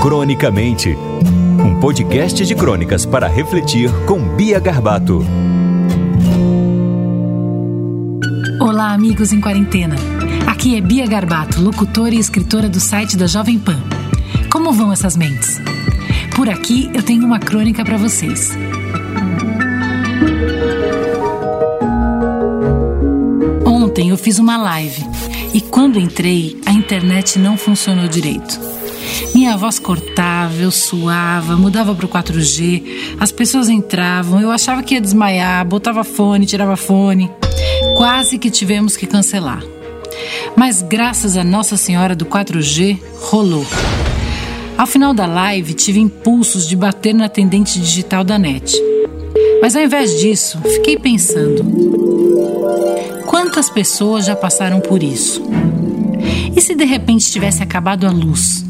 Cronicamente, um podcast de crônicas para refletir com Bia Garbato. Olá, amigos em quarentena. Aqui é Bia Garbato, locutora e escritora do site da Jovem Pan. Como vão essas mentes? Por aqui eu tenho uma crônica para vocês. Ontem eu fiz uma live e quando entrei, a internet não funcionou direito. Minha voz cortava, eu suava, mudava para o 4G, as pessoas entravam, eu achava que ia desmaiar, botava fone, tirava fone. Quase que tivemos que cancelar. Mas graças a Nossa Senhora do 4G, rolou. Ao final da live, tive impulsos de bater na atendente digital da NET. Mas ao invés disso, fiquei pensando: quantas pessoas já passaram por isso? E se de repente tivesse acabado a luz?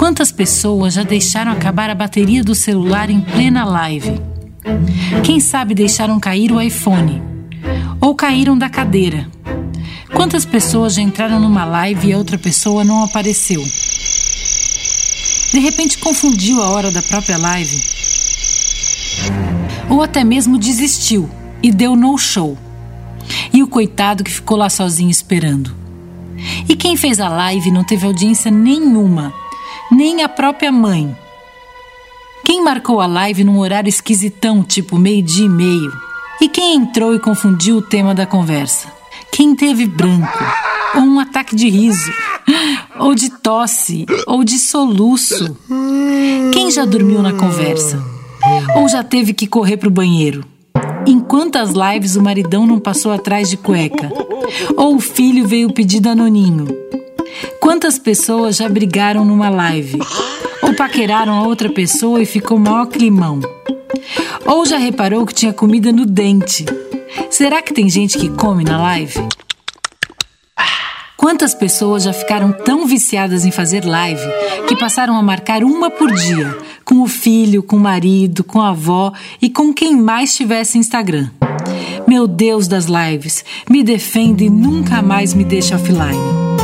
Quantas pessoas já deixaram acabar a bateria do celular em plena live? Quem sabe deixaram cair o iPhone? Ou caíram da cadeira? Quantas pessoas já entraram numa live e a outra pessoa não apareceu? De repente confundiu a hora da própria live? Ou até mesmo desistiu e deu no show? E o coitado que ficou lá sozinho esperando? E quem fez a live não teve audiência nenhuma, nem a própria mãe? Quem marcou a live num horário esquisitão, tipo meio-dia e meio? E quem entrou e confundiu o tema da conversa? Quem teve branco? Ou um ataque de riso? Ou de tosse? Ou de soluço? Quem já dormiu na conversa? Ou já teve que correr para o banheiro? Em quantas lives o maridão não passou atrás de cueca? Ou o filho veio pedir danoninho? Quantas pessoas já brigaram numa live? Ou paqueraram a outra pessoa e ficou maior climão? Ou já reparou que tinha comida no dente? Será que tem gente que come na live? Quantas pessoas já ficaram tão viciadas em fazer live que passaram a marcar uma por dia, com o filho, com o marido, com a avó e com quem mais tivesse Instagram? Meu Deus das lives, me defende e nunca mais me deixa offline.